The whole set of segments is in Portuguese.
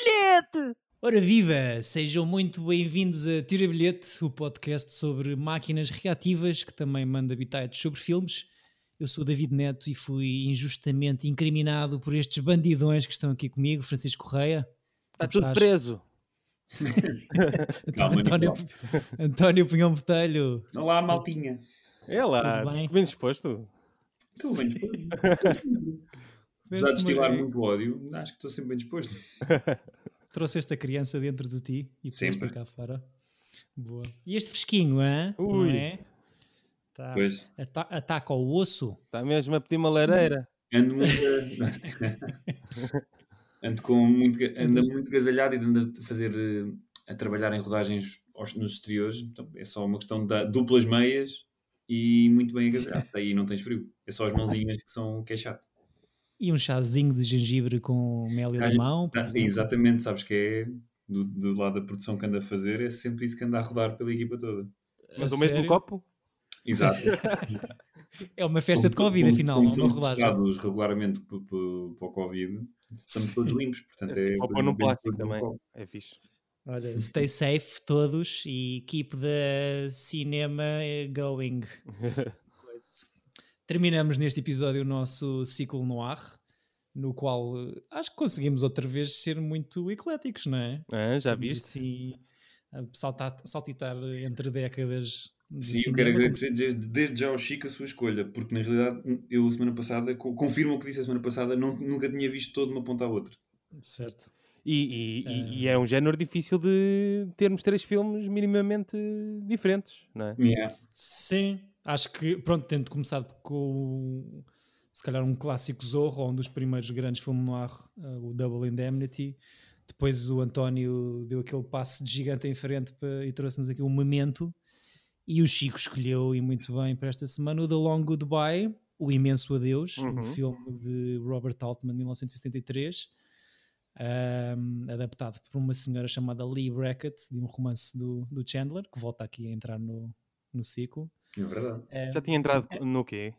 bilhete! Ora viva! Sejam muito bem-vindos a Tira Bilhete, o podcast sobre máquinas reativas que também manda bitites sobre filmes. Eu sou David Neto e fui injustamente incriminado por estes bandidões que estão aqui comigo, Francisco Correia. Está tudo estás? preso. Calma, António, António Punhão Botelho. Olá, maltinha. É lá, bem? bem disposto. Estou bem disposto. Apesar de destilar muito ódio, acho que estou sempre bem disposto. Trouxe esta criança dentro de ti e puseste cá fora. Boa. E este fresquinho, hein? Ui. não é? Tá. Pois. Ata ataca o osso. Está mesmo a pedir uma lareira. Ando muito. ando, com muito, ando muito gasalhado e ando a fazer. a trabalhar em rodagens nos exteriores. Então, é só uma questão de duplas meias e muito bem agasalhado. Aí não tens frio. É só as mãozinhas que são que é chato. E um chazinho de gengibre com mel e limão. Ah, exatamente, sabes que é do, do, lado da produção que anda a fazer, é sempre isso que anda a rodar pela equipa toda. Mas a o sério? mesmo copo? Exato. é uma festa de Covid, como, afinal, como não testados regularmente para o Covid, estamos todos limpos, portanto é... Ou num plástico também, é fixe. Olha, stay safe todos e keep the cinema going. terminamos neste episódio o nosso ciclo no ar, no qual eh, acho que conseguimos outra vez ser muito ecléticos, não é? Ah, já viste? Assim, saltar, saltitar entre décadas. Sim, eu quero agradecer desde, desde, já ao Chico a sua escolha, porque na realidade eu semana passada, confirmo o que disse a semana passada, não, nunca tinha visto todo de uma ponta à outra. Certo. E, e, é... e, é um género difícil de termos três filmes minimamente diferentes, não é? Yeah. Sim, acho que, pronto, tendo começado com se calhar um clássico Zorro, ou um dos primeiros grandes filmes no ar, uh, o Double Indemnity. Depois o António deu aquele passo de gigante em frente para, e trouxe-nos aqui um momento. E o Chico escolheu, e muito bem, para esta semana, o The Long Goodbye, O Imenso Adeus, uhum. um filme de Robert Altman, de 1973, um, adaptado por uma senhora chamada Lee Brackett, de um romance do, do Chandler, que volta aqui a entrar no, no ciclo. É verdade. É, Já tinha entrado é, no quê?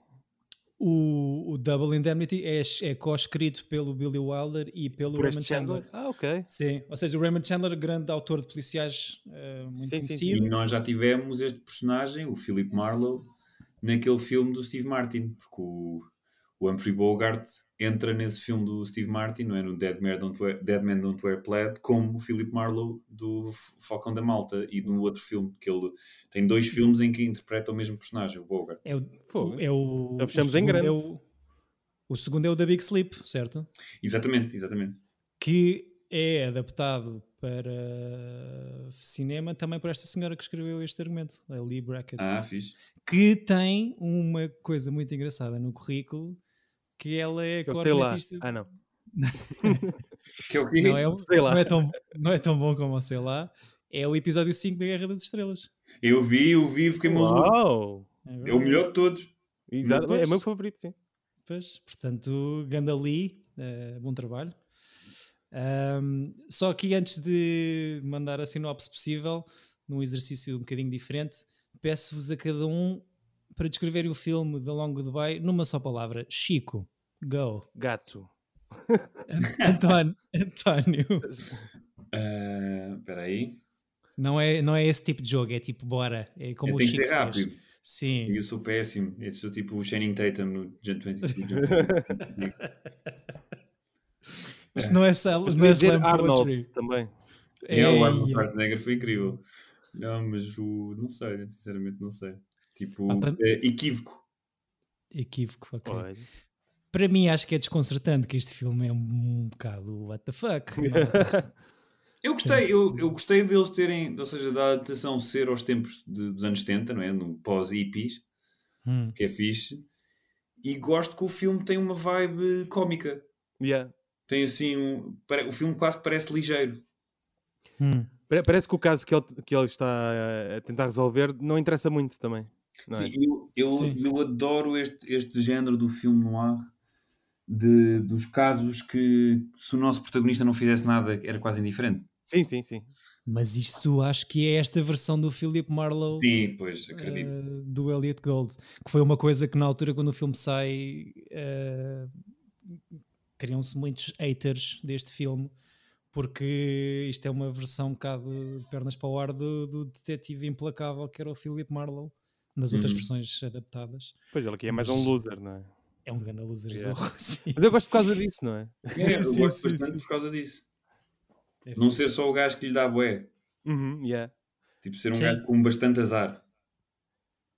O, o Double Indemnity é, é co-escrito pelo Billy Wilder e pelo Por Raymond Chandler. Chandler. Ah, ok. Sim, ou seja, o Raymond Chandler, grande autor de policiais uh, muito sim, conhecido. Sim. E nós já tivemos este personagem, o Philip Marlowe, naquele filme do Steve Martin, porque o, o Humphrey Bogart entra nesse filme do Steve Martin, não é? No Dead Man Don't Wear, Dead Man Don't Wear Plaid, como o Philip Marlowe do Falcão da Malta e no outro filme, que ele tem dois filmes em que interpreta o mesmo personagem, o Bogart. É o, é o, então fechamos em grande. É o, o segundo é o da Big Sleep, certo? Exatamente, exatamente. Que é adaptado para cinema também por esta senhora que escreveu este argumento, a Lee Brackett. Ah, fixe. Que tem uma coisa muito engraçada no currículo que ela é sei lá. Ah, não. que é o Não é, sei lá. Não, é tão, não é tão bom como sei lá. É o episódio 5 da Guerra das Estrelas. Eu vi, eu vi, fiquei maluco. É, é, o melhor de todos. Exato, é o meu favorito, sim. Pois, portanto, Gandali, uh, bom trabalho. Um, só que antes de mandar a sinopse possível, num exercício um bocadinho diferente, peço-vos a cada um para descreverem o filme The Long Goodbye numa só palavra. Chico, go. Gato. António. António. Uh, espera aí. Não é, não é esse tipo de jogo, é tipo, bora. É como eu o tenho Chico que ser rápido. Fez. Sim. Eu sou péssimo. Eu sou tipo o Channing Tatum no Jump 22. Isto não é, sal, não é Slam Arnold também. É, o Arnold Schwarzenegger foi incrível. Não, mas o... Não sei, sinceramente não sei. Tipo, ah, é, equívoco. Equívoco, ok. Para mim, acho que é desconcertante que este filme é um bocado what the fuck. eu gostei, eu, eu gostei deles terem, ou seja, da adaptação ser aos tempos de, dos anos 70, não é? No pós-hippies, hum. que é fixe. E gosto que o filme tem uma vibe cómica. Yeah. Tem assim, um, o filme quase parece ligeiro. Hum. Parece que o caso que ele, que ele está a tentar resolver não interessa muito também. Sim, é? eu, eu, Sim. eu adoro este, este género do filme noir de, dos casos que se o nosso protagonista não fizesse nada era quase indiferente. Sim, sim, sim. Mas isso acho que é esta versão do Philip Marlowe Sim, pois, acredito. Uh, do Elliot Gold, que foi uma coisa que na altura quando o filme sai uh, criam-se muitos haters deste filme porque isto é uma versão um bocado de pernas para o ar do, do detetive implacável que era o Philip Marlowe nas outras Uhum. versões adaptadas. Pois ele aqui é mais Mas- um loser, não é? É um grande loser Yeah. zorro, sim. Mas eu gosto por causa disso, não é? Sim, É, eu sim, gosto sim, bastante sim. por causa disso. É Não ser só o gajo que lhe dá bué. Uhum, yeah. Tipo, ser um Sim. gajo com bastante azar.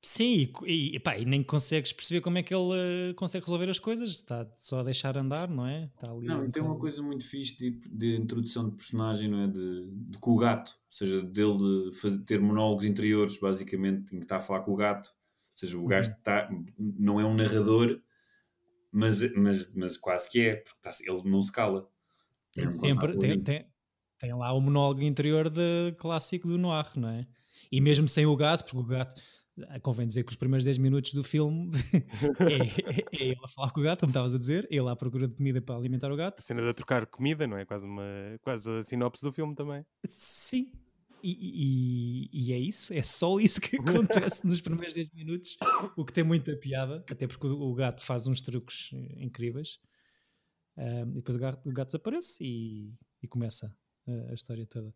Sim, e, e, epá, e nem consegues perceber como é que ele eh, consegue resolver as coisas, está só a deixar andar, não é? Está ali Não, tem uma coisa muito fixe de, de introdução de personagem, não é? De, de com o gato. Ou seja, dele de fazer, ter monólogos interiores, basicamente, em que está a falar com o gato. Ou seja, o gajo Uhum. está, não é um narrador, mas, mas, mas quase que é, porque está- ele não se cala. Tem sempre tem, tem, tem lá o monólogo interior de clássico do Noir, não é? E mesmo sem o gato, porque o gato convém dizer que os primeiros 10 minutos do filme é, é- é ele a falar com o gato, como estavas a dizer, ele à procura de comida para alimentar o gato. A cena de trocar comida, não é? Quase, uma, quase a sinopse do filme também. Sim. E, e- e é isso, é só isso que acontece nos primeiros 10 minutos, o que tem muita piada, até porque o, o gato faz uns truques incríveis. Ahm, e depois o gato, o gato desaparece e, e começa a, a história toda.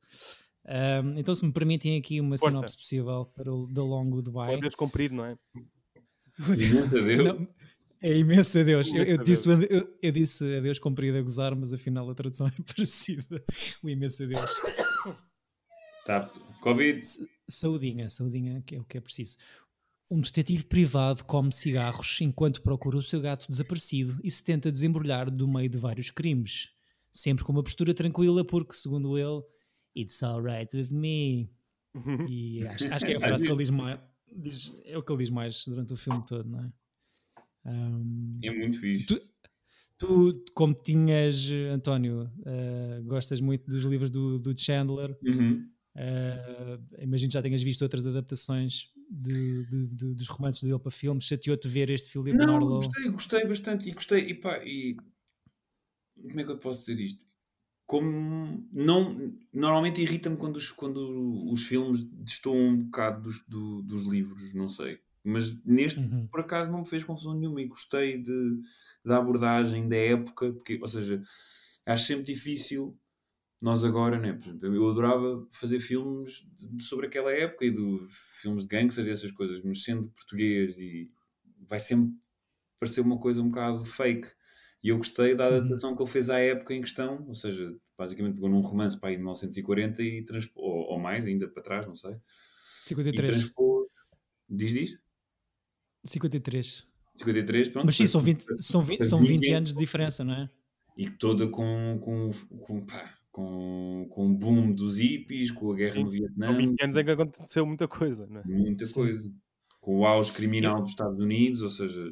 Ahm, então, se me permitem aqui uma Força. sinopse possível para o The Long Goodbye. a Deus comprido, não é? Imenso adeus. Não, é imenso adeus. Eu, eu, disse, o eu, eu disse adeus comprido a gozar, mas afinal a tradução é parecida. O imenso adeus. Tá, Covid. Saudinha, saudinha, que é o que é preciso. Um detetive privado come cigarros enquanto procura o seu gato desaparecido e se tenta desembrulhar do meio de vários crimes. Sempre com uma postura tranquila, porque, segundo ele, it's alright with me. E acho, acho que é a frase que ele diz mais. diz- é o que ele diz mais durante o filme todo, não é? Ahm, É muito fixe. Tu- tu, como tinhas, António, eh, gostas muito dos livros do, do Chandler, Uhum. Uh, imagino que já tenhas visto outras adaptações de, de- de- dos romances dele para filmes. Chateou-te ver este Philip Não, Marlowe? gostei, gostei bastante e gostei. E pá, e como é que eu posso dizer isto? Como não, normalmente irrita-me quando os, quando os filmes destoam um bocado dos, do- dos livros, não sei. Mas neste, Uhum. por acaso, não me fez confusão nenhuma e gostei de, da abordagem, da época, porque, ou seja, acho sempre difícil nós agora, né? Por exemplo, eu adorava fazer filmes de- sobre aquela época e do filmes de gangsters e essas coisas, mas sendo português e vai sempre parecer uma coisa um bocado fake. E eu gostei da Uhum. adaptação que ele fez à época em questão, ou seja, basicamente pegou num romance para aí de 1940 e transpôs, ou, ou mais ainda para trás, não sei, e 53. transpôs, diz, diz? 53. 53, pronto. Mas sim, são 20, transpôs- são 20, faz são 20 20 anos de diferença, não é? e toda com, com, com, pá, com, com o boom dos hippies, com a guerra Sim, no Vietnã, Há 20 anos em que aconteceu muita coisa, não é? muita Sim. coisa. Com o auge criminal dos Estados Unidos, ou seja,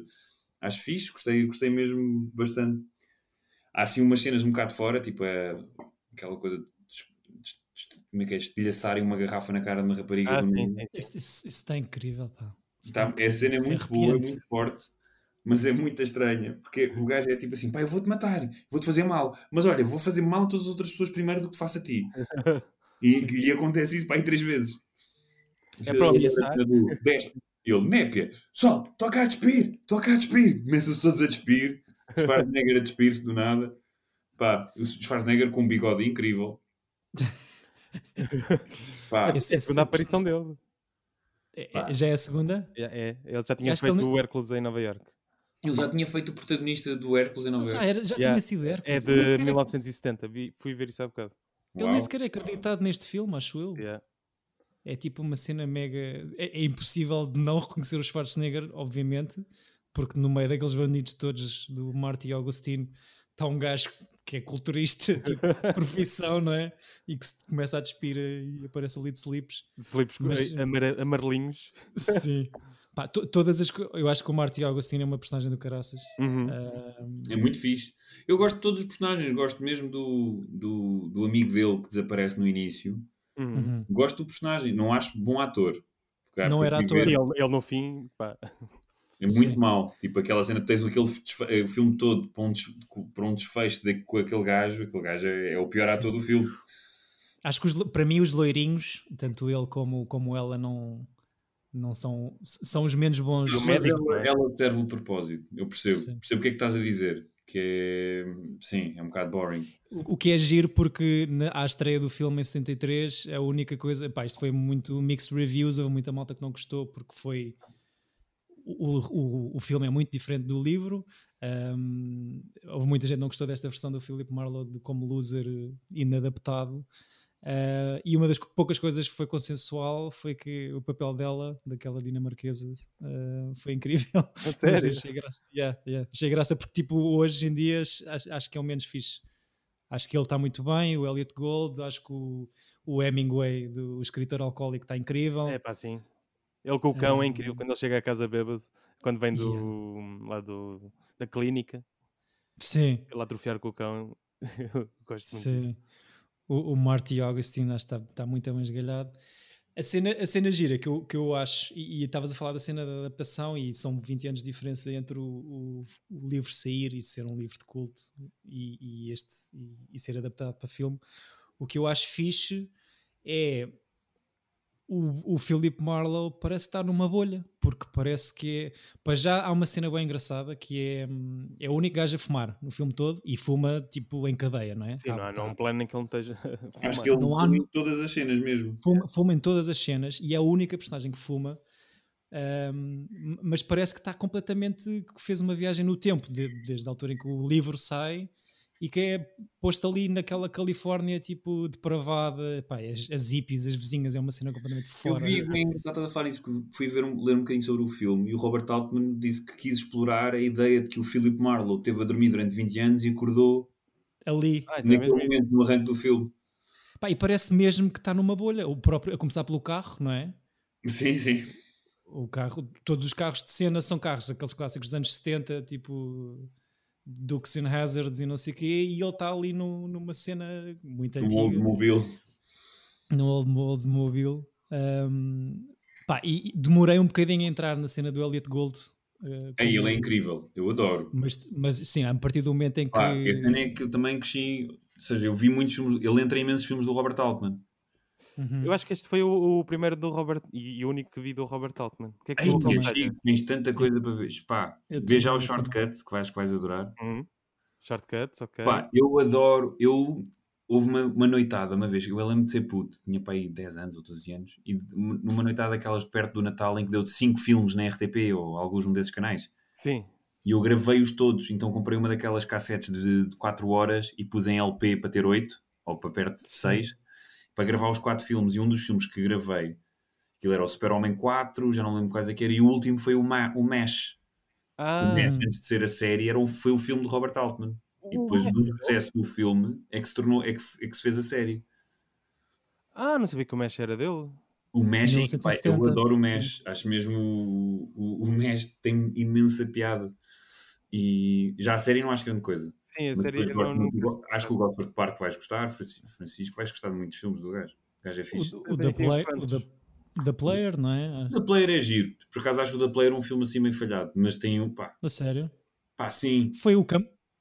acho fixe, gostei, gostei mesmo bastante. Há assim umas cenas um bocado fora, tipo é, aquela coisa de, como é que é, estilhaçarem uma garrafa na cara de uma rapariga Ah, sim, sim. Isso, isso- isso está incrível, pá. Tá, está a cena é é muito boa, é muito forte, mas é muito estranha, porque o gajo é tipo assim, pá, eu vou-te matar, vou-te fazer mal, mas olha, vou fazer mal a todas as outras pessoas primeiro do que faço a ti. E, e acontece isso, pá, aí três vezes. É para Ele, népia, pessoal, toca a despir, toca a despir. Começam-se todos a despir, Schwarzenegger a despir-se do nada. Pá, o Schwarzenegger com um bigode incrível. Pá, Esse- É a segunda aparição dele. É- é- já é a segunda? É, é. Ele já tinha Acho feito ele- o Hércules em Nova York. ele já tinha feito o protagonista do Hércules em Nova Já, Iorque. era, já Yeah. tinha sido Hércules. É de sequer é- 1970. Vi- fui ver isso há bocado. Ele Uau. nem sequer é acreditado neste filme, acho eu. Yeah. É tipo uma cena mega. É, é impossível de não reconhecer o Schwarzenegger, obviamente, porque no meio daqueles bandidos todos do Marty Augustine está um gajo que é culturista, tipo, de profissão, não é? E que se começa a despir e aparece ali de slips. De slips Mas- amar- amarelinhos. Sim. Pá, to- todas as. Eu acho que o Marty Augustine é uma personagem do caraças. Uhum. É muito fixe. Eu gosto de todos os personagens, gosto mesmo do, do, do amigo dele que desaparece no início. Uhum. uhum. Gosto do personagem, não acho bom ator. Porque acho Não era ator. E ele, ele no fim, pá, É muito Sim. mau. Tipo aquela cena que tens aquele desfe- eh, o filme todo para um, des- para um desfecho de, com aquele gajo. Aquele gajo é, é o pior ator do filme. Acho que os para mim os loirinhos, tanto ele como, como ela, não, não são, são os menos bons. Médico, não ela, é? ela serve o propósito. Eu percebo. Sim. Percebo o que é que estás a dizer. Que sim, é um bocado boring. O, que é giro porque na, à estreia do filme em 73 a única coisa, pá, isto foi muito mixed reviews, houve muita malta que não gostou porque foi o, o, o filme é muito diferente do livro. Um, houve muita gente que não gostou desta versão do Philip Marlowe como loser inadaptado. Uh, e uma das poucas coisas que foi consensual foi que o papel dela, daquela dinamarquesa, uh, foi incrível. Sério? achei graça. Yeah, yeah. Achei graça porque, tipo, hoje em dia acho, acho que é o menos fixe. Acho que ele está muito bem, o Elliot Gold, acho que o, o Hemingway, do, o escritor alcoólico, está incrível. É pá, sim. Ele com o cão é incrível quando ele chega à casa bêbado, quando vem do, yeah. lá do, da clínica. Sim. Ele atrofiar com o cão. gosto muito sim. disso o, o Marty Augustine está, está muito amasgalhado. A cena, a cena gira que eu, que eu acho, e estavas a falar da cena da adaptação, e são 20 anos de diferença entre o, o, o livro sair e ser um livro de culto e, e este, e, e, ser adaptado para filme. O que eu acho fixe é o, o Philip Marlowe parece estar numa bolha, porque parece que é. Para já há uma cena bem engraçada que é, hum, é o único gajo a fumar no filme todo e fuma tipo em cadeia, não é? Sim, tá, não há tá. um plano em que ele não esteja. Acho que ele não fuma há... em todas as cenas mesmo. Fuma, fuma, em todas as cenas e é a única personagem que fuma. Um, mas parece que está completamente que fez uma viagem no tempo, de, desde a altura em que o livro sai e que é posto ali naquela Califórnia tipo depravada, pá, as, as hippies, as vizinhas, é uma cena completamente fora. Eu vi, bem engraçado a falar isso, porque fui ver, ler um bocadinho sobre o filme e o Robert Altman disse que quis explorar a ideia de que o Philip Marlowe teve a dormir durante 20 anos e acordou ali, ah, então naquele momento, no arranque do filme. Pá, e parece mesmo que está numa bolha, o próprio, a começar pelo carro, não é? Sim, sim. O carro, todos os carros de cena são carros, aqueles clássicos dos anos 70, tipo Dukes and Hazards e não sei o quê, e ele está ali no, numa cena muito antiga. No Oldsmobile. No Oldsmobile. Um, pá, e, demorei um bocadinho a entrar na cena do Elliot Gold. Uh, Ei, ele é incrível, eu adoro. Mas, mas sim, a partir do momento em que. Ah, é que eu também cresci, ou seja, eu vi muitos filmes, ele entra em imensos filmes do Robert Altman. Uhum. Eu acho que este foi o, o, primeiro do Robert e o único que vi do Robert Altman. O que é que Ei, Chico, tens tanta coisa para ver. Pá, vê já o shortcut que vais, que vais adorar. Uhum. Shortcuts, ok. Pá, eu adoro. Eu, houve uma, uma noitada uma vez, eu lembro de ser puto, tinha para aí 10 anos ou 12 anos, e numa noitada aquelas perto do Natal em que deu 5 filmes na RTP ou alguns um desses canais. Sim. E eu gravei-os todos, então comprei uma daquelas cassetes de, de 4 horas e pus em LP para ter 8, ou para perto de 6 para gravar os quatro filmes e um dos filmes que gravei, aquilo era o Super-Homem 4, já não lembro quais é que era, e o último foi o, Ma o Mesh. Ah. O Mesh, antes de ser a série, era um, foi o filme de Robert Altman. E depois do sucesso do filme é que se tornou, é que, é que se fez a série. Ah, não sabia que o Mesh era dele. O Mesh, é pai, eu adoro o Mesh. Sim. Acho mesmo o, o, o Mesh tem imensa piada. E já a série não acho grande coisa. Sim, a série não, não... Acho que o Gosford Park vais gostar, Francisco, vais gostar de muitos filmes do gajo. O gajo é fixe. O, o, the, play, o the, the, Player, não é? O The Player é giro. Por acaso acho o The Player um filme assim meio falhado, mas tem um pá. A sério? Pá, sim. Foi o,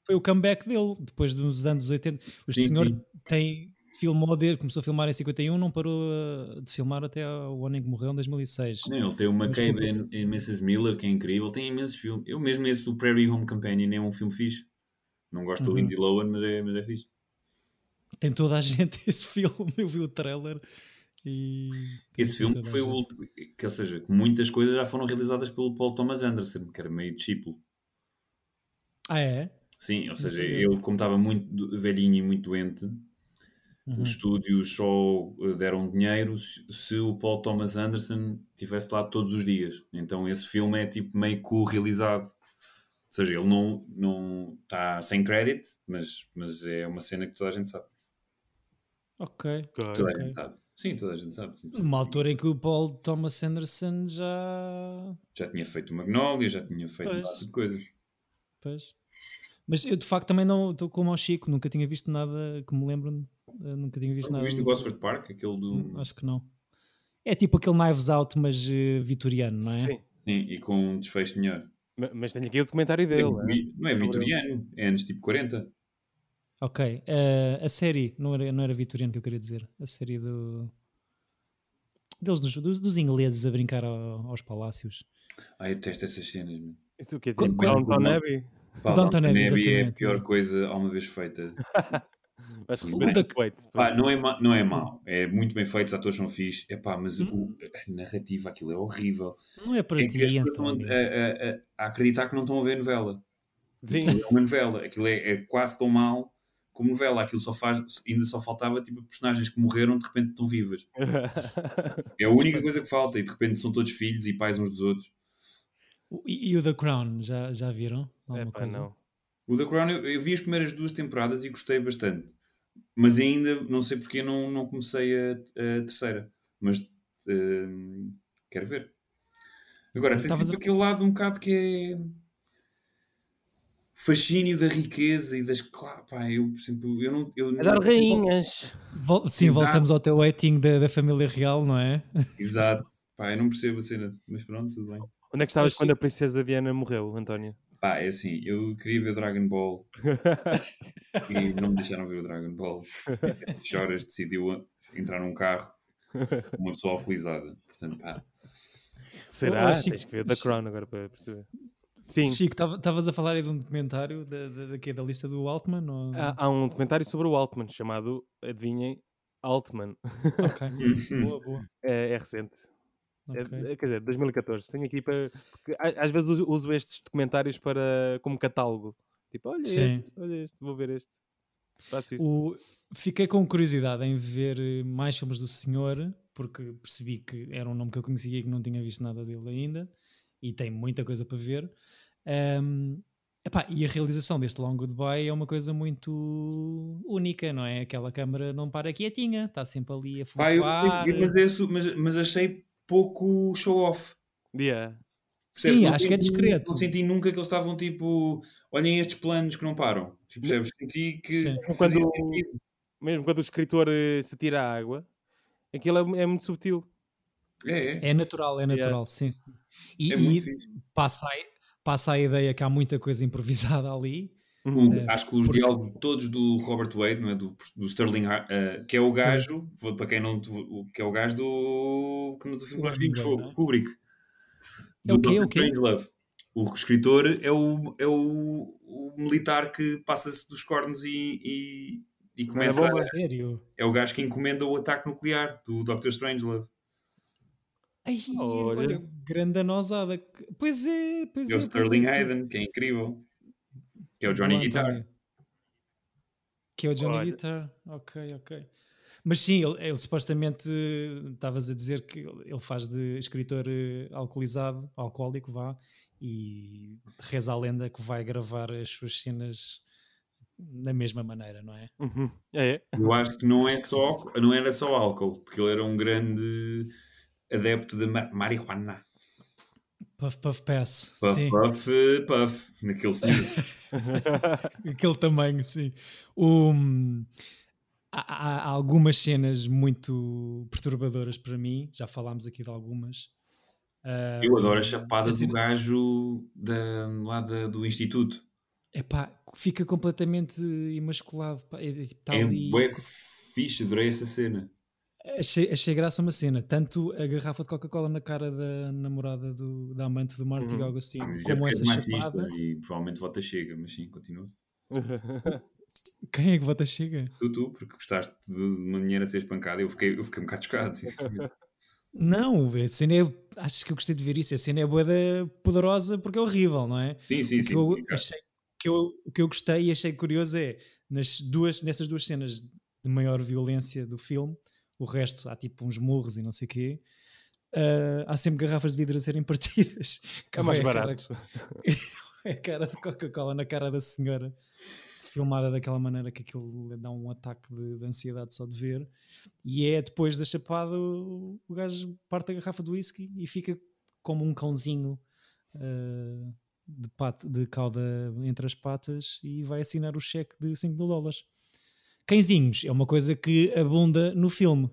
foi o comeback dele, depois dos anos 80. O sim, senhor sim. tem filmou dele, começou a filmar em 51, não parou eh, de filmar até o ano em que morreu, em 2006. Não, ele tem uma McCabe em, em Mrs. Miller, que é incrível, tem imensos filmes. Eu mesmo esse do Prairie Home Companion é um filme fixe. Não gosto uhum. do Lindsay Lohan, mas é, mas é fixe. Tem toda a gente esse filme, eu vi o trailer e... Esse filme foi o último, que, ou seja, muitas coisas já foram realizadas pelo Paul Thomas Anderson, que era meio discípulo. Ah, é? Sim, ou seja, ele como estava muito velhinho e muito doente, uhum. os estúdios só eh, deram dinheiro se o Paul Thomas Anderson estivesse lá todos os dias. Então esse filme é tipo meio co-realizado seja, ele não, não está sem crédito, mas, mas é uma cena que toda a gente sabe. Ok. Toda okay. a gente sabe. Sim, toda a gente sabe. Sim. Uma altura em que o Paul Thomas Anderson já. Já tinha feito o Magnolia, já tinha feito pois. de coisas. Pois. Mas eu de facto também não estou como ao Chico, nunca tinha visto nada que me lembro, eh, nunca tinha visto não, nada. Viste o Gosford Park, aquele do. Hum, acho que não. É tipo aquele Knives Out, mas uh, vitoriano, não é? Sim. Sim, e com um desfecho melhor. Mas tenho aqui o documentário dele. É, não é vitoriano, é anos tipo 40. Ok. Uh, a série, não era, não era vitoriano que eu queria dizer. A série do. Deles, dos, dos ingleses a brincar ao, aos palácios. Ah, eu detesto essas cenas, mano. Isso o quê? Tipo Downton Abbey? Downton Abbey, é a pior coisa alguma vez feita. Vais receber da- respeito. Pá, não, é ma- não é mau, é muito bem feito, os atores são fixe, Epá, mas Hum. o- a narrativa, aquilo é horrível. Não é para É ti, que as pessoas estão António. a, a- a- acreditar que não estão a ver novela. Sim. Aquilo é uma novela, aquilo é, é quase tão mau como novela. Aquilo só faz, ainda só faltava tipo personagens que morreram de repente estão vivas. É a única coisa que falta, e de repente são todos filhos e pais uns dos outros. E, e o The Crown, já, já viram? Alguma Epá, coisa? não. O The Crown, eu, eu vi as primeiras duas temporadas e gostei bastante. Mas ainda, não sei porque, não, não comecei a, a terceira. Mas hum, quero ver. Agora, tem sempre a- aquele lado um bocado que é fascínio da riqueza e das. Claro, pá, eu, por exemplo, eu não. Eu não- rainhas. Vol- sim, Exato. voltamos ao teu rating da, da família real, não é? Exato. Pá, eu não percebo a cena, mas pronto, tudo bem. Onde é que estavas Mas quando a princesa Diana morreu, António? Pá, é assim, eu queria ver Dragon Ball e não me deixaram ver o Dragon Ball. Choras decidiu entrar num carro com uma pessoa alcoolizada. Portanto, pá, Será? que- Tens que ver The Crown agora para perceber. Sim, Chico, estavas a falar aí de um documentário da, da, da, da lista do Altman? Ou... há, há um documentário sobre o Altman chamado, adivinhem, Altman. Ok, boa, boa. É, é recente. É- Ok. é, quer dizer, 2014. Tenho aqui para. porque às vezes uso, estes documentários para, como catálogo. Tipo, olha Sim. este, olha este, vou ver este. Faço isso. O- Fiquei com curiosidade em ver eh, mais filmes do senhor, porque percebi que era um nome que eu conhecia e que não tinha visto nada dele ainda, e tem muita coisa para ver. Ahm, epá, e a realização deste Long Goodbye é uma coisa muito única, não é? Aquela câmara não para quietinha, está sempre ali a flutuar. eu- mas, é su- mas, mas achei pouco show-off. Yeah. Sim, Não acho que é senti- discreto. Não senti nunca que eles estavam tipo, olhem estes planos que não param. Tipo, percebes? Senti que fazia Quando- sentido. Mesmo quando o escritor eh, se tira a água, aquilo é, é muito subtil. É, é. É natural, é natural, sim. sim. E, É e passa, a, passa a ideia que há muita coisa improvisada ali. O- É, acho que os porque- diálogos todos do Robert Wade, não é? do, do Sterling, eh, que é o gajo, vou- para quem não, o- que é o gajo do, que do filme Do dos Vinhos Hemingway, Fogo, não é? Kubrick. É o quê? Dr. O quê? Strangelove. O escritor é o, é o, o militar que passa-se dos cornos e, e, e Não é começa. bomba? a- Sério? é o gajo que encomenda o ataque nuclear do Dr. Strangelove. Ai, Olha. olha, grande anosada. Pois é, pois É é. o Sterling é. Hayden, que é incrível. Que é o Johnny Guitar. Que é o Johnny Olha. Guitar. Ok, ok. Mas sim, ele, ele supostamente estavas a dizer que ele faz de escritor eh, alcoolizado, alcoólico, vá, e reza a lenda que vai gravar as suas cenas da mesma maneira, não é? Uhum. É, Eu acho que não, é só, não era só álcool, porque ele era um grande adepto de ma- marihuana. Puff Puff Pass. Puff, sim. puff, puff, naquele senhor. Aquele tamanho, sim. O, há, há- há algumas cenas muito perturbadoras para mim, já falámos aqui de algumas. Ah, Eu adoro a chapada a do gajo da, lá da- do Instituto. Epá, fica completamente imasculado. pá, é- é- tá é ali- fixe, adorei essa cena. Achei, achei graça uma cena, tanto a garrafa de Coca-Cola na cara da namorada do, da amante do Marty Uhum. Ah, é como essa chapada. E provavelmente vota chega, mas sim, continua. Quem é que vota chega? Tu, tu, porque gostaste de uma dinheiro a ser espancada, eu fiquei, eu fiquei um bocado chocado, sinceramente. Não, a cena é. Acho que eu gostei de ver isso. A cena é boa poderosa porque é horrível, não é? Sim, sim, o sim. eu sim, achei que eu, o que eu gostei e achei curioso é nas duas, nessas duas cenas de maior violência do filme, o resto há tipo uns murros e não sei o quê. ah, há sempre garrafas de vidro a serem partidas. é mais cara- barato. é a cara de Coca-Cola na cara da senhora, filmada daquela maneira que aquilo lhe dá um ataque de, de ansiedade só de ver. E é depois da chapada, o, o gajo parte a garrafa do whisky e fica como um cãozinho ah, de, pata, de cauda entre as patas e vai assinar o cheque de 5 mil dólares. Cãezinhos é uma coisa que abunda no filme.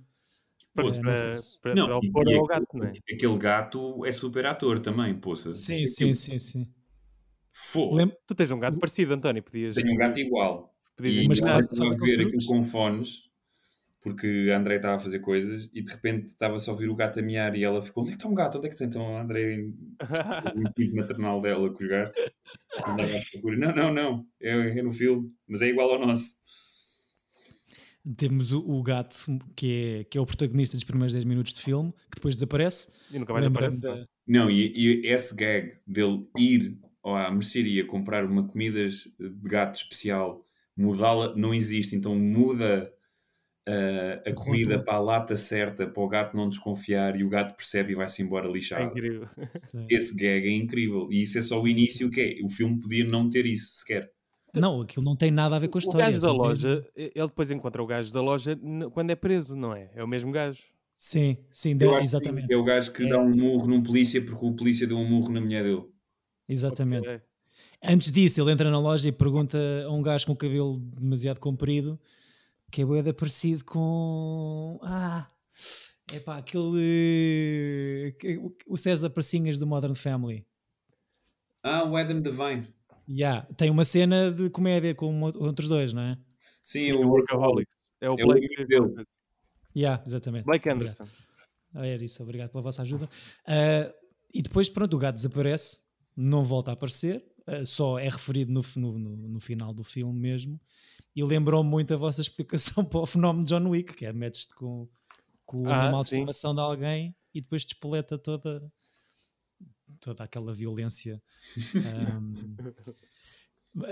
Para, Eh, não para, sei se- para, Não, para opor ao aquele- gato, não é? Aquele gato é super ator também, poça. Sim, sim, sim, sim. Fogo. Lem- Tu tens um gato parecido, António. Podias, Tenho um gato igual. podias E Mas eu faz- estava a aqueles ver aquilo com fones, porque a André estava a fazer coisas e de repente estava só a ouvir o gato a miar e ela ficou: onde é que está um gato? Onde é que está então a André? O instinto maternal dela com os gatos. Andava à procura. Não, não, não. É, é no filme, mas é igual ao nosso. Temos o, o gato, que é, que é o protagonista dos primeiros 10 minutos de filme, que depois desaparece. E nunca mais aparece. Não, e, e esse gag dele ir à mercearia comprar uma comida de gato especial, mudá-la, não existe. Então muda uh, a comida para a lata certa, para o gato não desconfiar e o gato percebe e vai-se embora É lixado. incrível. Esse gag é incrível. E isso é só o início, que é. O filme podia não ter isso sequer. Não, aquilo não tem nada a ver com a O história. gajo da só tem- loja, ele depois encontra o gajo da loja quando é preso, não é? É o mesmo gajo. Sim, sim, Eu de- acho que exatamente. é o gajo que É. dá um murro num polícia porque o polícia deu um murro na mulher dele. Exatamente. Ok. Antes disso, ele entra na loja e pergunta a um gajo com o cabelo demasiado comprido que é boeda parecido com. Ah! É pá, aquele. que- O César Pracinhas do Modern Family. Ah, o Adam Devine. Yeah, tem uma cena de comédia com outros dois, não é? Sim, Sim, o o Workaholics. É o É o Blake, amigo dele. Yeah, exatamente. Blake. Anderson. Ah, era isso, obrigado pela vossa ajuda. Ah, e depois, pronto, o gato desaparece, não volta a aparecer, ah, só é referido no, no, no- no final do filme mesmo. E lembrou-me muito a vossa explicação para o fenómeno de John Wick, que é metes-te com, com Ah, sim. estimação de alguém e depois despoleta toda, toda aquela violência. Ahm,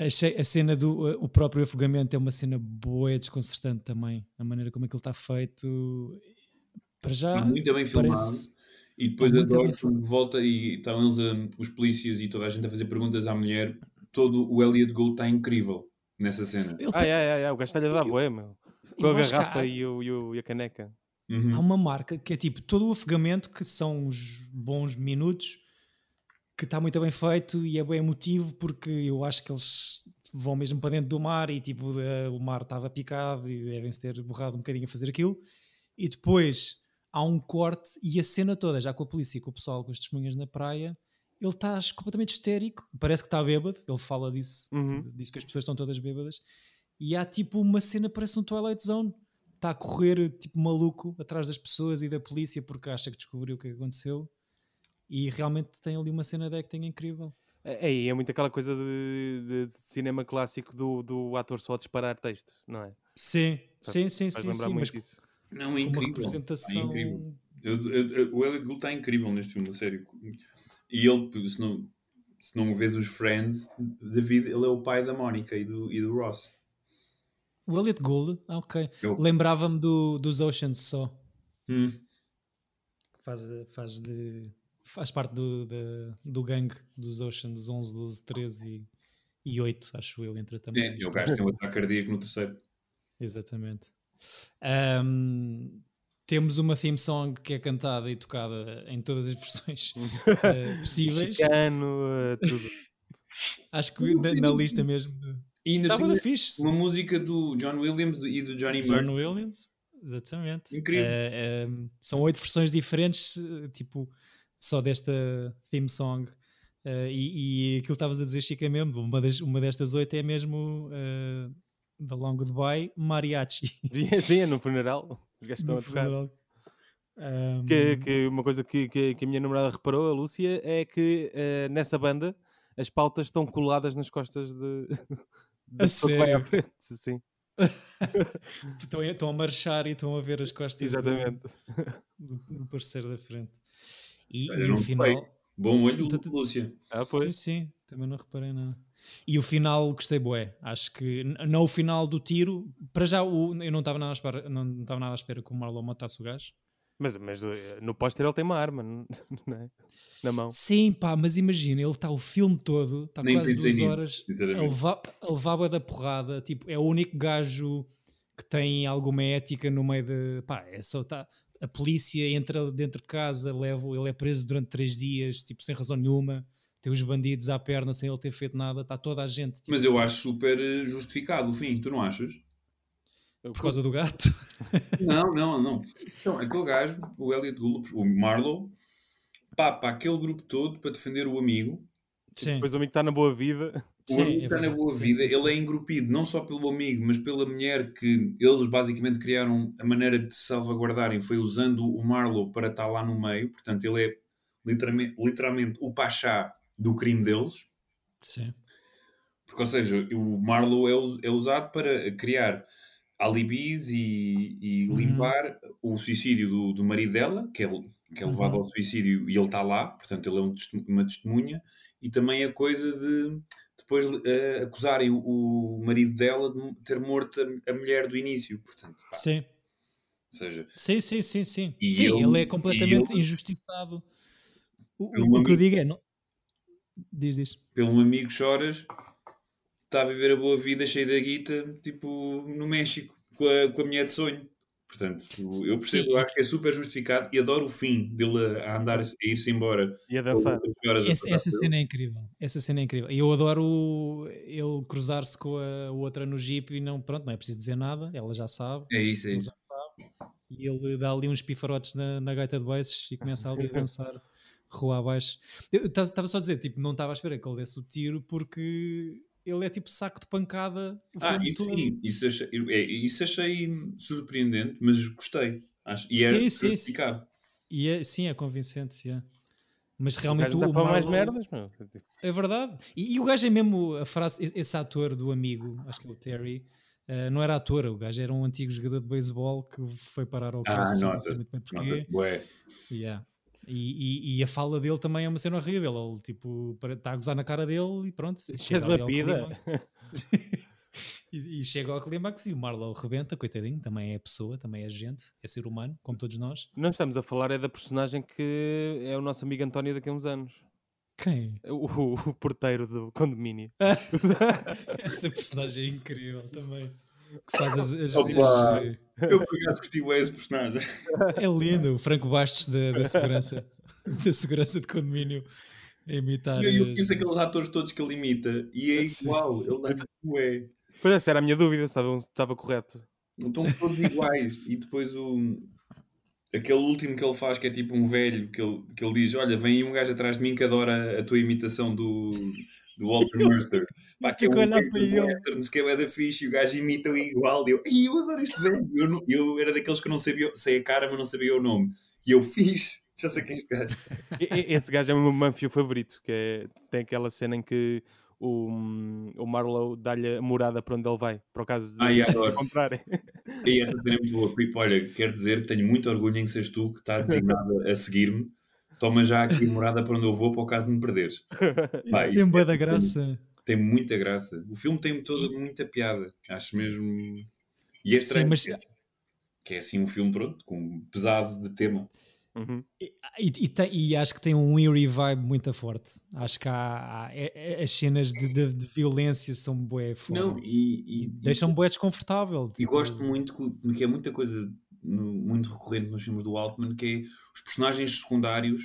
achei a cena do o próprio afogamento é uma cena boa e desconcertante também. A maneira como aquilo está feito. Para já, Está muito bem filmado. parece- E depois adoro bem quando volta e estão eles, a- os polícias e toda a gente a fazer perguntas à mulher. Todo o Elliot Gould está incrível nessa cena. Ele- Ah, é, é, é, o gajo está-lhe a dar bué, meu. Com a garrafa há- e, o, e, o- e a caneca. Uhum. Há uma marca que é tipo todo o afogamento, que são uns bons minutos, que está muito bem feito e é bem emotivo, porque eu acho que eles vão mesmo para dentro do mar e tipo eh, o mar estava picado e devem-se ter borrado um bocadinho a fazer aquilo. E depois há um corte e a cena toda, já com a polícia e com o pessoal, com as testemunhas na praia, ele está completamente histérico, parece que está bêbado, ele fala disso, Uhum. diz que as pessoas estão todas bêbadas, e há tipo uma cena, parece um Twilight Zone, está a correr tipo maluco atrás das pessoas e da polícia porque acha que descobriu o que aconteceu, e realmente tem ali uma cena de acting incrível. É, é, é muito aquela coisa de, de- de cinema clássico do, do ator só a disparar texto, não é? Sim, sim, sim, Faz sim, lembrar sim, mas isso. Não, é com uma incrível. representação... É incrível. Eu- eu- eu- o Elliot Gould está incrível neste filme, a sério. E ele, se não, se não vês os Friends, David, ele é o pai da Mónica e do, e do Ross. O Elliot Gould, ah, ok. Lembrava-me do, dos Oceans só. Hum. que faz, faz, de, faz parte do, da- do gangue dos Oceans 11, 12, 13 e, e 8, acho eu, entra também. É, e o gajo tem um ataque cardíaco no terceiro. Exatamente. Ahm, temos uma theme song que é cantada e tocada em todas as versões eh, possíveis. Mexicano, eh, tudo. Acho que na, na lista mesmo. E ainda Estava fixe. uma música do John Williams e do Johnny Murphy. John Williams, exatamente. Incrível. Eh, são oito versões diferentes, tipo, só desta theme song. Eh, e, e aquilo que estavas a dizer, Chica, é mesmo. Uma, das, uma destas oito é mesmo uh, da Long Goodbye Mariachi. Sim, é no funeral. Os gajos estão No a tocar. Um, Que, que uma coisa que, que, que a minha namorada reparou, a Lúcia, é que eh, nessa banda as pautas estão coladas nas costas de. A pessoa que vai à sério? frente, Sim, estão, a- estão a marchar e estão a ver as costas do, exatamente. do, do parceiro da frente. E, e o final. Bom olho, Tá- tá- Lúcia. Ah, Sim, pois. sim, também não reparei nada. E o final gostei bué. Acho que não o final do tiro, para já o, eu não estava nada à espera, não estava nada à espera que o Marlon matasse o gajo. Mas, mas eh, no póster ele tem uma arma é? na mão. Sim, pá, mas imagina, ele está o filme todo, está quase duas horas a sinceramente. levar, a levar bué da porrada. Tipo, é o único gajo que tem alguma ética no meio de. Pá, é só. Tá, a polícia entra dentro de casa, leva, ele é preso durante três dias, tipo, sem razão nenhuma. Tem os bandidos à perna sem ele ter feito nada. Está toda a gente. Tipo, Mas eu acho super eh, justificado o fim, tu não achas? por causa do gato. Não, não, não. Então, aquele gajo, o Elliot Gould, o Marlowe, papa aquele grupo todo para defender o amigo. Sim, Depois o amigo está na boa vida. O amigo é está na boa vida, ele é engrupido não só pelo amigo, mas pela mulher que eles basicamente criaram a maneira de se salvaguardarem foi usando o Marlowe para estar lá no meio. Portanto, ele é literalmente, literalmente o pachá do crime deles. sim. Porque, ou seja, o Marlowe é, é usado para criar alibis e, e Uhum. limpar o suicídio do, do marido dela, que é, que é levado Uhum. ao suicídio e ele está lá, portanto, ele é um uma testemunha, e também a coisa de depois eh, acusarem o, o marido dela de ter morto a, a mulher do início, portanto, pá, Sim. ou seja, Sim, sim, sim, sim. Sim, ele- ele é completamente ele- injustiçado. O, o- o que eu amigo- digo é. Não... Diz, diz. pelo um amigo choras, está a viver a boa vida cheio da guita, tipo no México, com a, com a mulher de sonho. Portanto, eu percebo, acho que é super justificado e adoro o fim dele a, andar, a ir-se embora. E a dançar. Horas a Essa, essa cena é incrível. Essa cena é incrível. E eu adoro ele cruzar-se com a outra no jeep e não, pronto, não é preciso dizer nada, ela já sabe. É isso, é isso. já sabe. E ele dá ali uns pifarotes na, na gaita de baixos e começa ali a dançar rua abaixo. Eu estava só a dizer, tipo, não estava à espera que ele desse o tiro porque ele é tipo saco de pancada o Ah, isso todo. sim, isso achei, é, isso achei surpreendente, mas gostei. Acho, e era Sim, sim. E é, sim, é convincente, sim. Mas O realmente o, dá o para mais merdas, meu. É verdade. E, e o gajo é mesmo a frase, esse ator do amigo, acho que é o Terry, eh, não era ator, o gajo era um antigo jogador de beisebol que foi parar ao Ah, não sei muito bem porquê. Yeah. E, e- e a fala dele também é uma cena horrível. Ele tipo, está a gozar na cara dele e pronto. Chega uma pida. e, e chega ao clímax e o Marlowe rebenta, coitadinho, também é pessoa, também é gente, é ser humano, como todos nós. Não estamos a falar é da personagem que é o nosso amigo António daqui a uns anos. Quem? O- o porteiro do condomínio. Essa personagem é incrível também. Que faz as, as- Opa! as- Eu por acaso curti bué esse personagem. É lindo, o Franco Bastos da, da segurança, da segurança de condomínio a imitar. E eu as- penso aqueles atores todos que ele imita e é igual. Ele dá bué. Pois essa era a minha dúvida, estava, se estava correto. Estão todos iguais. E depois o. Aquele último que ele faz, que é tipo um velho, que ele, que ele diz: Olha, vem aí um gajo atrás de mim que adora a tua imitação do, do Walter Mercer. Pá, que é um a olhar velho para do ele. westerns que é bué da fixe e o gajo imita-o igual. E eu, "Ih, eu adoro este velho. Eu, não- eu era daqueles que eu não sabia, sei a cara, mas não sabia o nome. E eu fiz, já sei quem é este gajo. Esse gajo é o meu Manfio favorito, que é, tem aquela cena em que o, o Marlowe dá-lhe a morada para onde ele vai, por caso de Ai, adoro. encontrarem. E essa cena é muito boa. Pipo, olha, quero dizer que tenho muito orgulho em que seres tu que está designado a seguir-me. Toma já aqui a morada para onde eu vou para o caso de me perderes. Pá, Isso tem boa da graça. Tem muita graça. O filme tem toda muita piada. Acho mesmo. E é estranho. mas- que é- Que é assim um filme pronto, com pesado de tema. Uhum. E, e tem- e acho que tem um eerie vibe muito forte. Acho que há, há- é- é- as cenas de, de- de violência são bué. Não, e, e, Deixam bué desconfortável. e tipo, gosto muito que, que é muita coisa no- muito recorrente nos filmes do Altman, que é os personagens secundários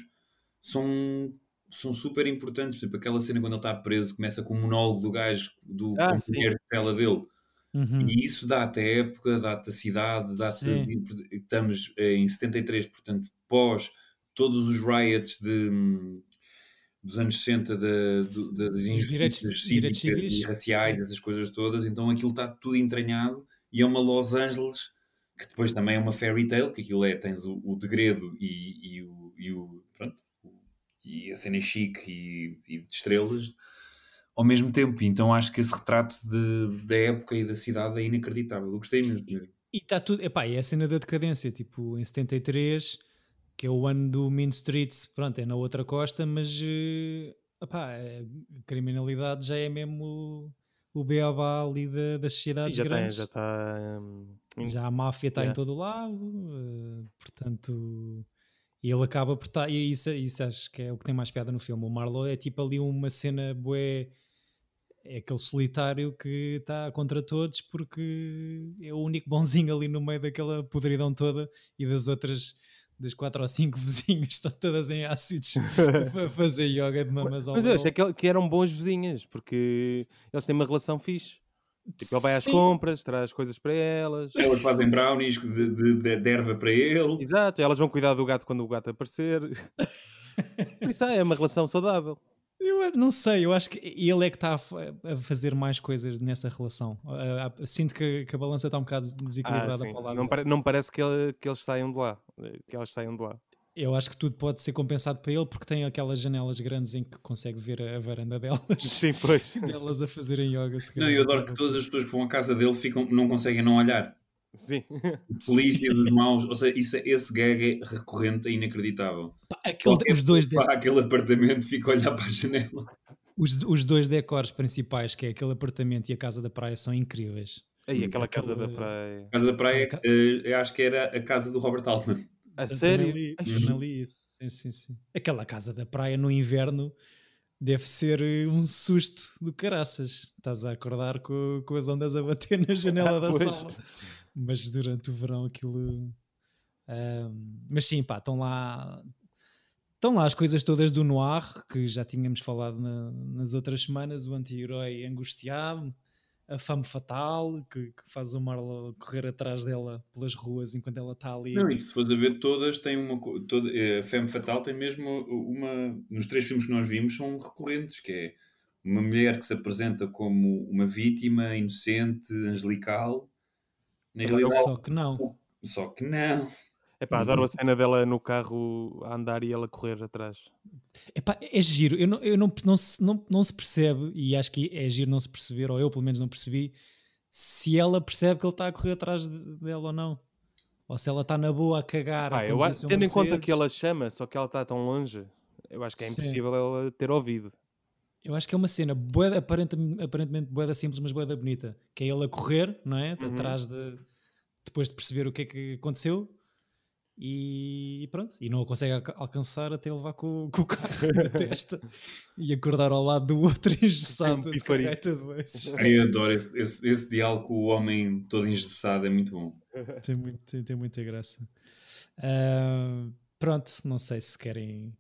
são, são super importantes. Por exemplo, aquela cena quando ele está preso começa com o monólogo do gajo, do Ah, companheiro de cela dele. Uhum. E isso dá-te a época, dá-te a cidade. Sim. Estamos eh, em 73, portanto, pós todos os riots de, dos anos 60 da- do- das Dos injustiças direitos- civis. e raciais, essas coisas todas, então aquilo está tudo entranhado e é uma Los Angeles que depois também é uma fairy tale, que aquilo é, tens o, o degredo e, e o, e o- pronto, e a cena é chique e, e de estrelas ao mesmo tempo, então acho que esse retrato de- da época e da cidade é inacreditável, eu gostei mesmo. E está tudo. Epá, é a cena da decadência. Tipo, em 73, que é o ano do Mean Streets, pronto, é na outra costa, mas. eh, epá, a criminalidade já é mesmo o, o beabá ali da- das Sim, sociedades já grandes. já está. hum, Já a máfia está em Yeah. todo o lado, eh, portanto. E ele acaba por estar. E isso, isso acho que é o que tem mais piada no filme. O Marlowe é tipo ali uma cena bué. É aquele solitário que está contra todos porque é o único bonzinho ali no meio daquela podridão toda e das outras, das quatro ou cinco vizinhas estão todas em ácidos a fazer yoga de mamas ao Mas eu achei que, que eram bons vizinhas, porque eles têm uma relação fixe. Tipo, ele vai às Sim. compras, traz coisas para elas. Elas fazem brownies de, de, de, de erva para ele. Exato, elas vão cuidar do gato quando o gato aparecer. Por isso ah, é uma relação saudável. Eu não sei, eu acho que ele é que está a fa- a fazer mais coisas nessa relação. Ah, ah, Sinto que, que a balança está um bocado Ah, desequilibrada sim. para o lado. não, pare- não parece que, ele- que eles saiam de lá. eh, Que elas saiam de lá. Eu acho que tudo pode ser compensado para ele porque tem aquelas janelas grandes em que consegue ver a, a varanda delas. Sim, pois. delas a fazerem yoga. se Não, eu adoro que todas as pessoas que vão à casa dele ficam, não conseguem não olhar. Sim. Polícia dos maus, ou seja, isso, esse gag é recorrente e inacreditável. Pá, aquele- os, dois de- Para aquele apartamento fica a olhar para a janela. os, os dois decors principais, que é aquele apartamento e a casa da praia, são incríveis. Aí, aquela casa Aquele- da praia. A casa da praia, Ca- eu acho que era a casa do Robert Altman. A Eu sério? Também li, também li isso. Sim, sim, sim. Aquela casa da praia no inverno deve ser eh, um susto do caraças. Estás a acordar com, com as ondas a bater na janela da sala. Mas durante o verão aquilo. ahm, mas sim, pá, estão lá. Estão lá as coisas todas do Noir, que já tínhamos falado na- nas outras semanas, o anti-herói angustiado, a fame fatal, que, que faz o Marlowe correr atrás dela pelas ruas enquanto ela está ali. Não, e se fores a ver, todas têm uma. Toda, eh, a Femme Fatal tem mesmo uma. Nos três filmes que nós vimos são recorrentes, que é uma mulher que se apresenta como uma vítima inocente, angelical. Na realidade, Só que não. só que não. Epá, adoro a cena dela no carro a andar e ela correr atrás. Epá, é giro, eu não, eu não, não, se, não, não se percebe, e acho que é giro não se perceber, ou eu pelo menos não percebi, se ela percebe que ele está a correr atrás de- dela ou não. Ou se ela está na boa a cagar. a Pá, eu acho, tendo em conta que ela chama, só que ela está tão longe, eu acho que é Sim. impossível ela ter ouvido. Eu acho que é uma cena bué, aparentemente, aparentemente boeda simples, mas boeda bonita. Que é ele a correr, não é? Uhum. Atrás de. Depois de perceber o que é que aconteceu. E, pronto. E não a consegue alca- alcançar até levar com, com o carro na testa e acordar ao lado do outro engessado de carreta de vezes. Ai, Eu adoro esse, esse diálogo com o homem todo engessado, é muito bom. Tem, muito, tem, tem muita graça. Ah, pronto, não sei se querem.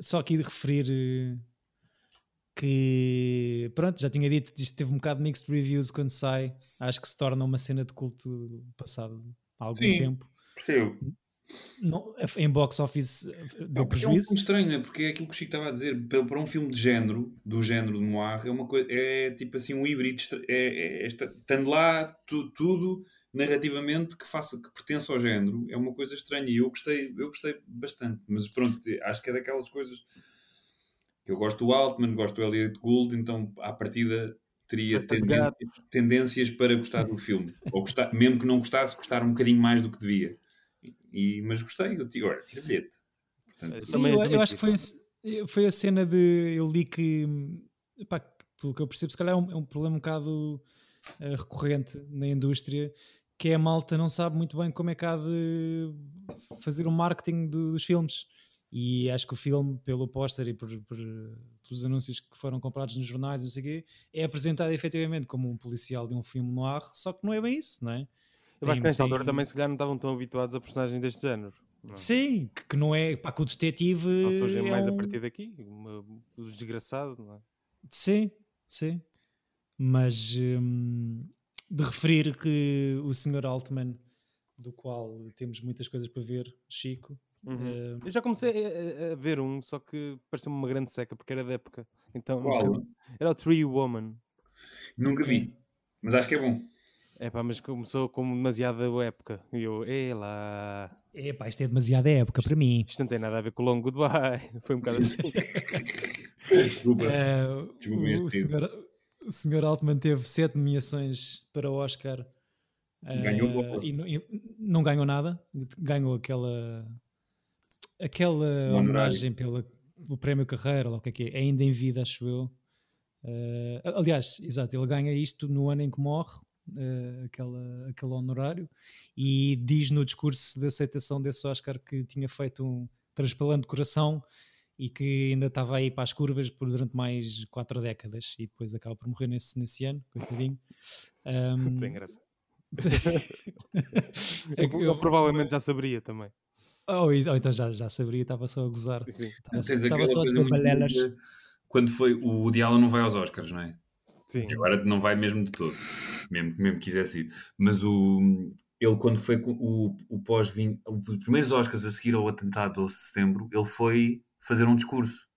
Só aqui de referir eh, que, pronto, já tinha dito, isto teve um bocado de mixed reviews quando sai. Acho que se torna uma cena de culto passado há algum Sim. tempo. Percebo. Não, em box office deu porque é um prejuízo. estranho, não é? Porque é aquilo que o Chico estava a dizer. Para, para um filme de género, do género de noir, é uma coisa, é tipo assim um híbrido. É, é, é esta- estando lá tu- tudo narrativamente que faça, que pertence ao género, é uma coisa estranha. E eu gostei, eu gostei bastante. Mas pronto, acho que é daquelas coisas que eu gosto do Altman, gosto do Elliot Gould, então à partida teria tendências, tendências para gostar do filme. Ou gostar, mesmo que não gostasse, gostar um bocadinho mais do que devia. E, mas gostei, eu digo, olha, tira bilhete. Portanto, Eu Sim, também- eu, também eu acho que foi, a foi a cena de. Eu li que, pá, pelo que eu percebo, se calhar é um, é um problema um bocado eh, recorrente na indústria, que é a malta não sabe muito bem como é que há de fazer o marketing do- dos filmes. E acho que o filme, pelo póster e por, por- pelos anúncios que foram comprados nos jornais, não sei o quê, é apresentado efetivamente como um policial de um filme noir, só que não é bem isso, não é? Eu acho que nesta altura também se calhar não estavam tão habituados a personagens deste género. Não, Sim, que, que não é. Pá, que o detetive. não surgem é mais a um- partir daqui. Uma, o desgraçado, não é? Sim, sim. Mas hum, de referir que o Sr. Altman, do qual temos muitas coisas para ver, Chico, Uhum. eh, Eu já comecei a, a- a ver um, só que pareceu-me uma grande seca, porque era da época. Então, era o Tree Woman. Nunca vi, mas acho que é bom. É pá, mas começou com demasiada época. E eu, ei lá, epá, isto é demasiada época para mim. isto não tem nada a ver com o Long Goodbye. Foi um bocado assim. Desculpa. Eh, Desculpa, o, senhor, o Sr. Altman teve sete nomeações para o Oscar. eh, Ganhou pouco. e, não- e não ganhou nada. Ganhou aquela aquela homenagem pelo prémio carreira, ou o que é que é, ainda em vida, acho eu. Eh, aliás, exato, ele ganha isto no ano em que morre, eh, aquela, aquele honorário, e diz no discurso de aceitação desse Oscar que tinha feito um transplante de coração e que ainda estava aí para as curvas por durante mais quatro décadas e depois acaba por morrer nesse, nesse ano, coitadinho. Um, Tem graça. é Eu, eu provavelmente já saberia também. Oh, e- oh, então já, já saberia, estava só a gozar. Sim. Estava só, estava só a dizer balelas. Quando foi o Diallo não vai aos Oscars, não é? Sim. E agora não vai mesmo de todo, mesmo, mesmo que quisesse ir. Mas o, ele, quando foi o, o pós os primeiros Oscars a seguir ao atentado de 12 de setembro, ele foi fazer um discurso.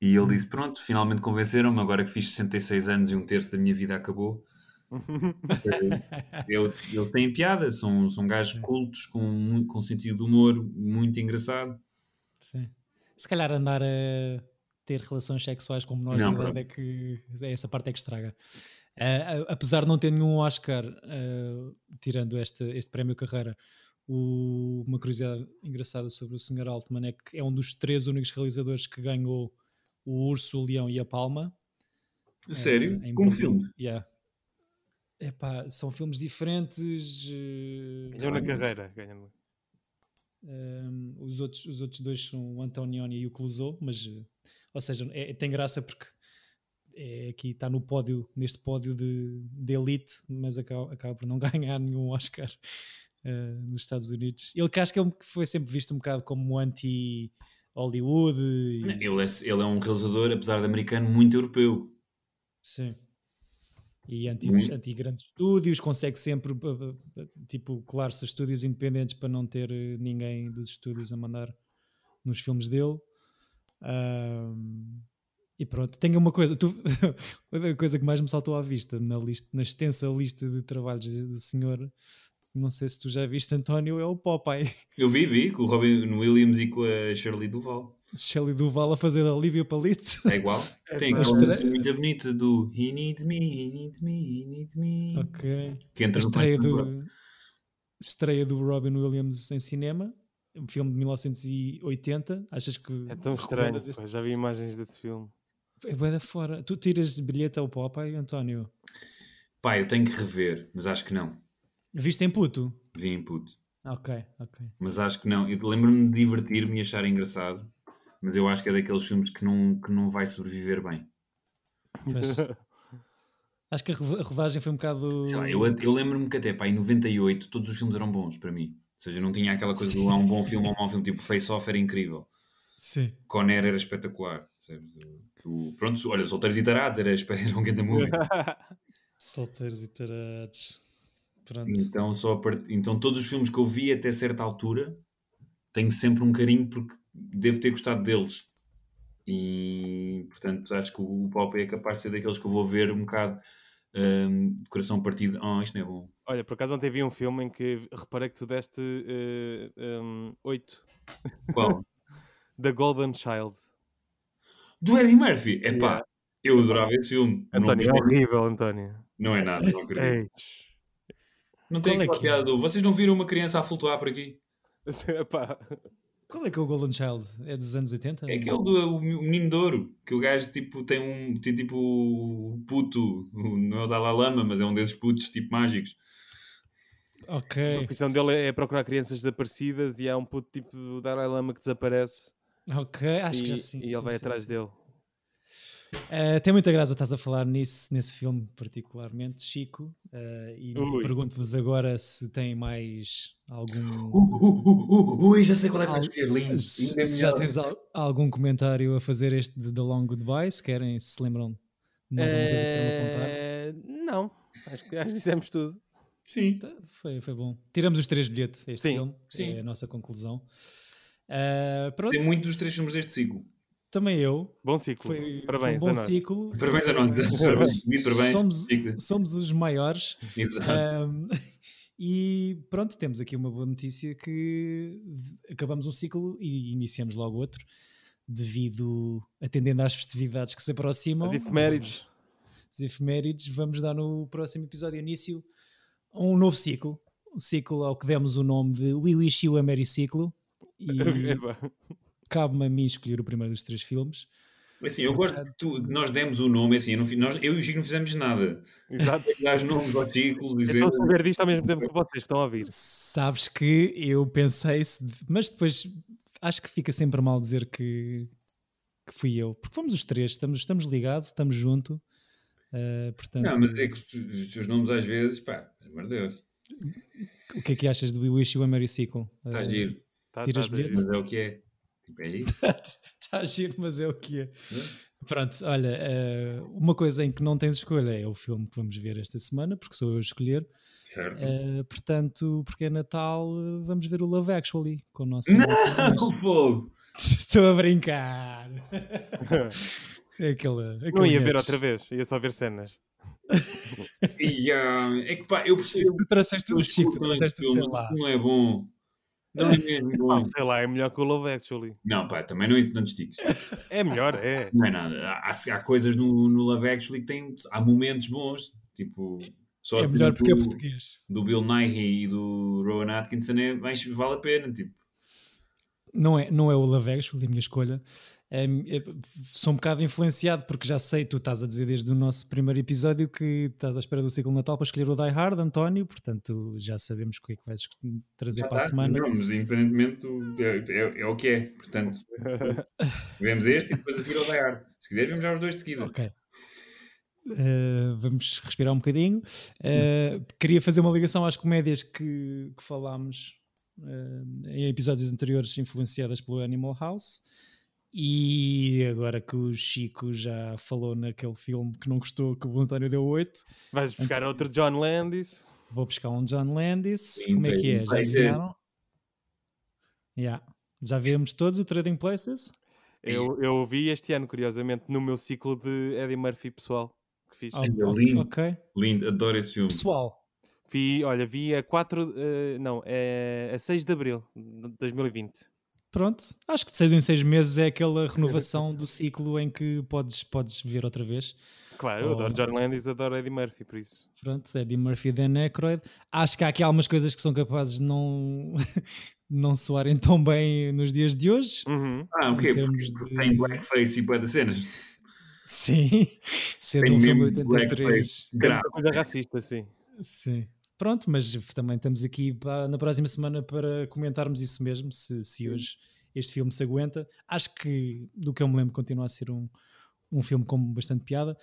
E ele disse: Pronto, finalmente convenceram-me, agora que fiz 66 anos e um terço da minha vida acabou, Ele, ele tem piada, são, são gajos cultos com, com sentido de humor muito engraçado. Sim. Se calhar andar a ter relações sexuais com menores Não, idade é que essa parte é que estraga. A- apesar de não ter nenhum Oscar, ah, tirando este, este prémio carreira, o- uma curiosidade engraçada sobre o Sr. Altman é que é um dos três únicos realizadores que ganhou o Urso, o Leão e a Palma. Sério? eh, em Como filme? Yeah. Epá, são filmes diferentes. eh, Ganhou na carreira. ganhou. Um, os, outros, os outros dois são o Antonioni e o Clouseau, mas, eh, ou seja, é- tem graça porque é, aqui está no pódio, neste pódio de, de elite, mas acaba, acaba por não ganhar nenhum Oscar eh, nos Estados Unidos. Ele que acho que ele foi sempre visto um bocado como anti-Hollywood. e- Ele é, ele é um realizador, apesar de americano, muito europeu. Sim. E anti, Muito. anti grandes estúdios, consegue sempre b- b- tipo, colar-se a estúdios independentes para não ter eh, ninguém dos estúdios a mandar nos filmes dele. Ahm, e pronto, tenho uma coisa, tu, a coisa que mais me saltou à vista na, lista, na extensa lista de trabalhos do senhor, não sei se tu já viste, António, é o Popeye. Eu vi, vi, com o Robin Williams e com a Shirley Duval. Shelley Duval a fazer a Olivia Palito. É igual. Tem pá. aquela muito bonita do He needs me, he needs me, he needs me. ok. Que entra no estreia Club. do, estreia do Robin Williams em cinema, um filme de 1980. Achas que É tão estranho. este- Já vi imagens desse filme. É bué da fora. Tu tiras bilhete ao Popeye, António? Pá, eu tenho que rever, mas acho que não. Viste em puto? Vi em puto. Ok, ok. Mas acho que não. Eu lembro-me de divertir-me e achar engraçado. Mas eu acho que é daqueles filmes que não, que não vai sobreviver bem. Mas acho que a ro- a rodagem foi um bocado. Sei lá, eu, eu lembro-me que até pá, em 98 todos os filmes eram bons para mim. Ou seja, não tinha aquela coisa de Sim. ah, um bom filme ou um mau filme. Tipo, Face Off era incrível. Sim. Conner era espetacular. percebes? O- pronto, olha, Solteiros e Tarados era, era um grande movie. Solteiros e tarados. Pronto. Então, só part- então todos os filmes que eu vi até certa altura tenho sempre um carinho porque devo ter gostado deles. E portanto acho que o Pop é capaz de ser daqueles que eu vou ver um bocado hum, de coração partido. Oh, isto não é bom. Olha, por acaso ontem vi um filme em que reparei que tu deste eh, um, 8 Qual? da Golden Child. Do Eddie Murphy. É pá, Yeah. eu adorava esse filme. Não, António, é horrível, António. não é nada, não acredito. Ei. Não tem Qual é aquela é? piada do Vocês não viram uma criança a flutuar por aqui? Epá, Qual é que é o Golden Child? É dos anos 80? É aquele do o menino de ouro, que o gajo tipo, tem um tem tipo o puto, não é o Dalai Lama, mas é um desses putos tipo mágicos. A Ok, profissão dele é procurar crianças desaparecidas e há um puto tipo do Dalai Lama que desaparece ok, acho e, que já sim. e sim, ele vai sim, atrás sim. dele. Uh, tem muita graça estás a falar nisso, nesse filme particularmente, Chico. Uh, e pergunto-vos agora se tem mais algum. Uh, uh, uh, uh, ui, já sei qual é que vai Al- escolher, lindo. se, já tens al- algum comentário a fazer este de The Long Goodbye, se querem, se se lembram de mais alguma coisa que queiram apontar. Eh, não, acho que, acho que dissemos tudo. Sim. Tá, Foi, foi bom. Tiramos os três bilhetes a este Sim, filme, sim. é a nossa conclusão. Uh, pronto, Tem muito dos três filmes deste ciclo. também eu. Bom ciclo. Foi, Parabéns foi um a bom nós. ciclo. Parabéns a nós. Muito parabéns. Somos, somos os maiores. Exato. Um, e pronto, temos aqui uma boa notícia que acabamos um ciclo e iniciamos logo outro, devido, atendendo às festividades que se aproximam. As efemérides. As efemérides, vamos dar no próximo episódio início a um novo ciclo. Um ciclo ao que demos o nome de We Wish You a Merry Ciclo. E cabe-me a mim escolher o primeiro dos três filmes. Assim, eu gosto que tu- que nós demos o nome, assim, eu, não fi- nós, eu e o Chico não fizemos nada. Exato. Dar os nomes aos ciclos, dizer. Então saber disto ao mesmo tempo que vocês que estão a ouvir. Sabes que eu pensei, se- mas depois acho que fica sempre mal dizer que, que fui eu, porque fomos os três, estamos, estamos ligados, estamos junto. uh, portanto, Não, mas é que os, os teus nomes às vezes, pá, pelo amor de Deus, o que é que achas do We Wish You a Merry Cycle? está Uh, giro, Tá, Tiras tá, bilhete? mas é o que é. Tipo, é. Está giro, mas é o que é. Pronto, olha, uh, uma coisa em que não tens escolha é o filme que vamos ver esta semana, porque sou eu a escolher. Certo. Uh, portanto, porque é Natal, uh, vamos ver o Love Actually com o nosso. Não, fogo! Estou a brincar. É aquela, Não aquele ia ver outra vez, ia só ver cenas. E, ah, é que pá, eu percebo. Tu trouxeste o Chico, tu trouxeste o não é bom. Não sei lá, é melhor que o Love Actually. Não, pá, também não, não te estiques. É melhor, é. Não é nada. Há, há coisas no, no Love Actually que têm. Há momentos bons. Tipo, só É melhor porque é do, português. do Bill Nighy e do Rowan Atkinson é, mais, vale a pena. Tipo, Não é, não é o Love Actually, a minha escolha. É, é, sou um bocado influenciado porque já sei, tu estás a dizer desde o nosso primeiro episódio que estás à espera do ciclo de Natal para escolher o Die Hard, António, portanto já sabemos o que é que vais trazer já para a semana. Não, mas independentemente do- é, é, é o que é. Portanto, vemos este e depois a seguir ao Die Hard. Se quiseres, vemos já os dois de seguida. Ok. Uh, vamos respirar um bocadinho. Uh, queria fazer uma ligação às comédias que, que falámos uh, em episódios anteriores, influenciadas pelo Animal House. E agora que o Chico já falou naquele filme que não gostou, que o António deu 8, Vais buscar outro John Landis. vou buscar um John Landis. Sim, Como é que é? Já viram? Yeah. Já vimos todos o Trading Places? Eu, eu vi este ano, curiosamente, no meu ciclo de Eddie Murphy pessoal. Que fiz. Oh, É lindo. ok. Lindo, adoro esse filme. Pessoal, Vi, olha, vi a 4, eh, não, é a 6 de Abril de 2020. Pronto, acho que de seis em seis meses é aquela renovação do ciclo em que podes, podes ver outra vez. Claro, eu adoro John Landis, adoro Eddie Murphy, por isso. Pronto, Eddie Murphy e Dan Aykroyd. Acho que há aqui algumas coisas que são capazes de não, não soarem tão bem nos dias de hoje. Uhum. Ah, o quê? Em Porque de- tem blackface e bué das cenas. Sim, sendo Tem um filme de 83. blackface Tem grave. coisa racista, sim. Sim. Pronto, mas também estamos aqui pa- na próxima semana para comentarmos isso mesmo, se, se hoje este filme se aguenta. Acho que, do que eu me lembro, continua a ser um, um filme com bastante piada.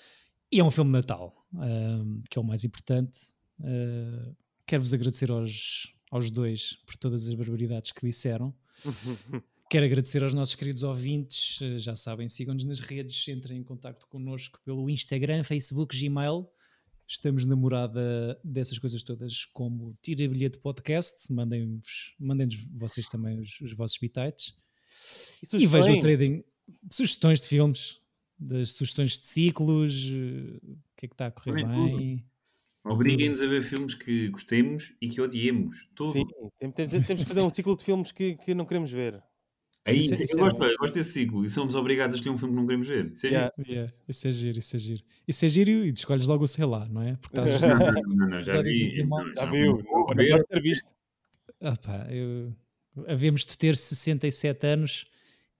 E é um filme de Natal, ahm, que é o mais importante. Ah, Quero-vos agradecer aos, aos dois por todas as barbaridades que disseram. Quero agradecer aos nossos queridos ouvintes, eh, já sabem, sigam-nos nas redes, entrem em contato connosco pelo Instagram, Facebook, Gmail. Estamos na morada dessas coisas todas, como Tira Bilhete Podcast. Mandem-nos vocês também os, os vossos bitites. E E vejam o trading, sugestões de filmes, das sugestões de ciclos, eh, o que é que está a correr Também bem. Obriguem-nos a ver filmes que gostemos e que odiemos. Tudo. Sim, tem- tem- temos que fazer um ciclo de filmes que, que não queremos ver. Aí, Isso é- isso eu é gosto, olha, gosto desse ciclo e somos obrigados a escolher um filme que não queremos ver. Isso é Yeah. Yeah, isso é giro, isso é giro. Isso é giro e escolhes logo o sei lá, não é? Porque estás giro. Não, não, não, não, já Já vi. isso, mal. não, Já viu? Não podes ter visto. Ah pá, eu... Havemos de ter 67 anos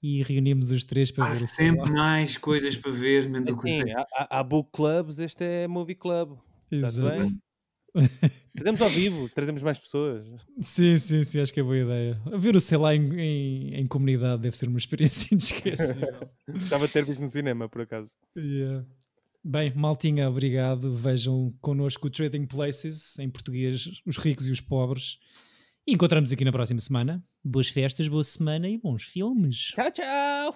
e reunimos os três para Há ver o sempre mais coisas para ver, menos do que Sim, há, há- há book clubs, este é movie club. Exato. Fazemos ao vivo, trazemos mais pessoas. Sim, sim, sim, acho que é boa ideia. Ver o sei lá em, em, em comunidade deve ser uma experiência inesquecível. Gostava de ter visto no cinema, por acaso. Yeah. Bem, maltinha, obrigado. Vejam connosco o Trading Places, em português, os ricos e os pobres. E encontramos aqui na próxima semana. Boas festas, boa semana e bons filmes. Tchau, tchau!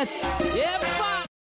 Yep!